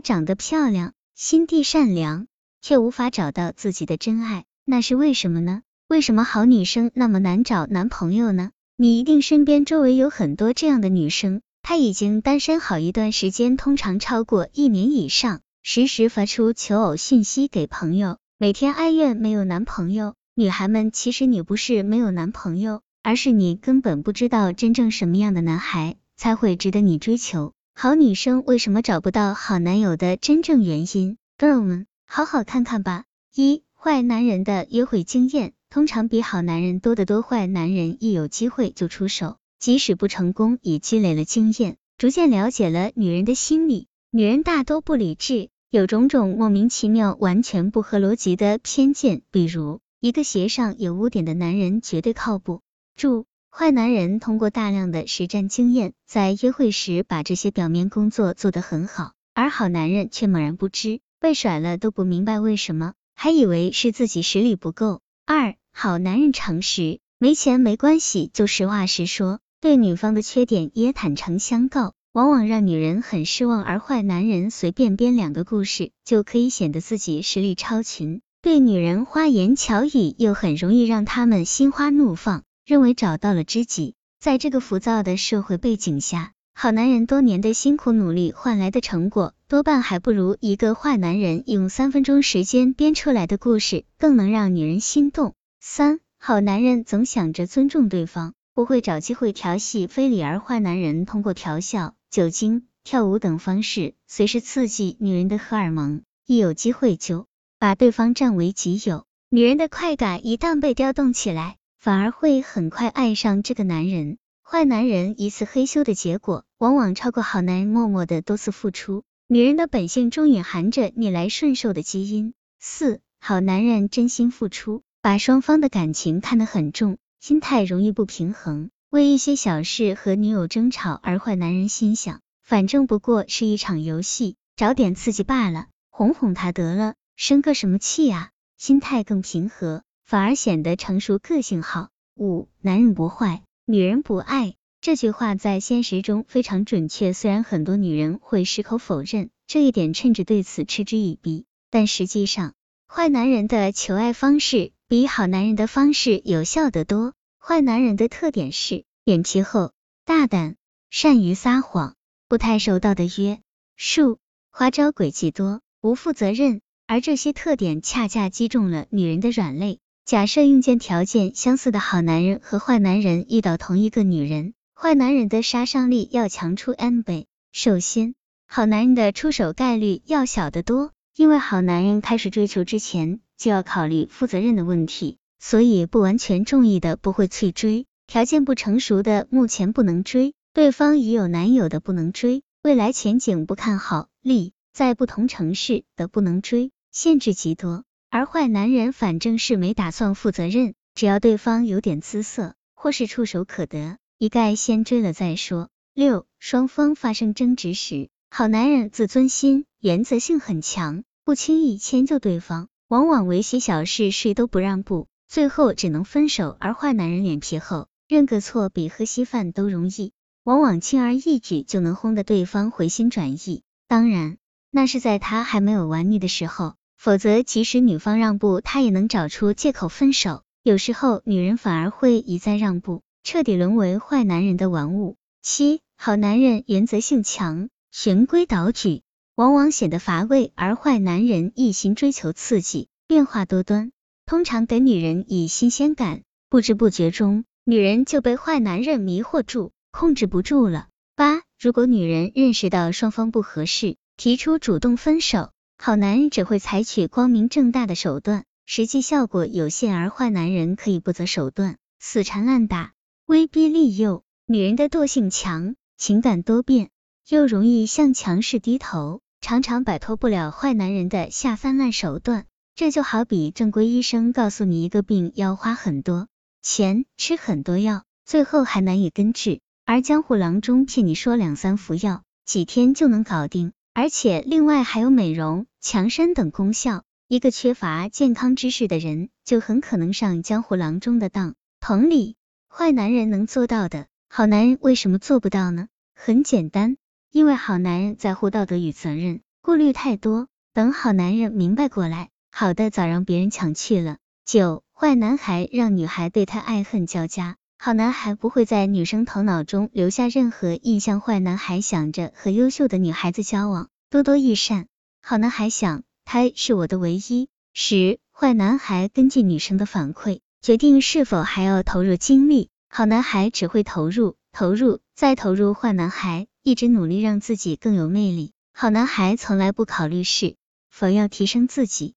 长得漂亮，心地善良，却无法找到自己的真爱，那是为什么呢？为什么好女生那么难找男朋友呢？你一定身边周围有很多这样的女生，她已经单身好一段时间，通常超过一年以上，时时发出求偶讯息给朋友，每天哀怨没有男朋友。女孩们，其实你不是没有男朋友，而是你根本不知道真正什么样的男孩才会值得你追求。好女生为什么找不到好男友的真正原因？girl 们，好好看看吧。一坏男人的约会经验。通常比好男人多得多，坏男人一有机会就出手，即使不成功，也积累了经验，逐渐了解了女人的心理。女人大多不理智，有种种莫名其妙、完全不合逻辑的偏见，比如一个鞋上有污点的男人绝对靠不住。坏男人通过大量的实战经验，在约会时把这些表面工作做得很好，而好男人却猛然不知，被甩了都不明白为什么，还以为是自己实力不够。二好男人诚实，没钱没关系，就实话实说，对女方的缺点也坦诚相告，往往让女人很失望。而坏男人随便编两个故事，就可以显得自己实力超群，对女人花言巧语，又很容易让他们心花怒放，认为找到了知己。在这个浮躁的社会背景下，好男人多年的辛苦努力换来的成果，多半还不如一个坏男人用三分钟时间编出来的故事更能让女人心动。三好男人总想着尊重对方，不会找机会调戏非礼；而坏男人通过调笑、酒精、跳舞等方式，随时刺激女人的荷尔蒙，一有机会就把对方占为己有。女人的快感一旦被调动起来，反而会很快爱上这个男人。坏男人一次黑修的结果，往往超过好男人默默的多次付出。女人的本性中隐含着逆来顺受的基因。四，好男人真心付出，把双方的感情看得很重，心态容易不平衡，为一些小事和女友争吵。而坏男人心想，反正不过是一场游戏，找点刺激罢了，哄哄他得了，生个什么气啊？心态更平和，反而显得成熟个性好。五，男人不坏。女人不爱这句话在现实中非常准确，虽然很多女人会矢口否认这一点，甚至对此嗤之以鼻，但实际上，坏男人的求爱方式比好男人的方式有效得多。坏男人的特点是脸皮厚、大胆、善于撒谎、不太受道德约束、花招诡计多、不负责任，而这些特点恰恰击中了女人的软肋。假设硬件条件相似的好男人和坏男人遇到同一个女人，坏男人的杀伤力要强出 n 倍。首先，好男人的出手概率要小得多，因为好男人开始追求之前就要考虑负责任的问题，所以不完全中意的不会去追，条件不成熟的目前不能追，对方已有男友的不能追，未来前景不看好，力在不同城市的不能追，限制极多。而坏男人反正是没打算负责任，只要对方有点姿色或是触手可得，一概先追了再说。六，双方发生争执时，好男人自尊心、原则性很强，不轻易迁就对方，往往为些小事谁都不让步，最后只能分手。而坏男人脸皮厚，认个错比喝稀饭都容易，往往轻而易举就能轰得对方回心转意。当然，那是在他还没有玩腻的时候。否则，即使女方让步，他也能找出借口分手。有时候，女人反而会一再让步，彻底沦为坏男人的玩物。七，好男人原则性强，循规蹈矩，往往显得乏味；而坏男人一心追求刺激，变化多端，通常给女人以新鲜感。不知不觉中，女人就被坏男人迷惑住，控制不住了。八，如果女人认识到双方不合适，提出主动分手。好男人只会采取光明正大的手段，实际效果有限；而坏男人可以不择手段，死缠烂打，威逼利诱。女人的惰性强，情感多变，又容易向强势低头，常常摆脱不了坏男人的下三滥手段。这就好比正规医生告诉你一个病要花很多钱，吃很多药，最后还难以根治；而江湖郎中骗你说两三服药，几天就能搞定。而且另外还有美容、强身等功效。一个缺乏健康知识的人，就很可能上江湖郎中的当。同理，坏男人能做到的，好男人为什么做不到呢？很简单，因为好男人在乎道德与责任，顾虑太多，等好男人明白过来，好的早让别人抢去了。九，坏男孩让女孩对他爱恨交加。好男孩不会在女生头脑中留下任何印象，坏男孩想着和优秀的女孩子交往，多多益善。好男孩想，他是我的唯一。十，坏男孩根据女生的反馈，决定是否还要投入精力。好男孩只会投入，投入，再投入。坏男孩一直努力让自己更有魅力。好男孩从来不考虑是否要提升自己，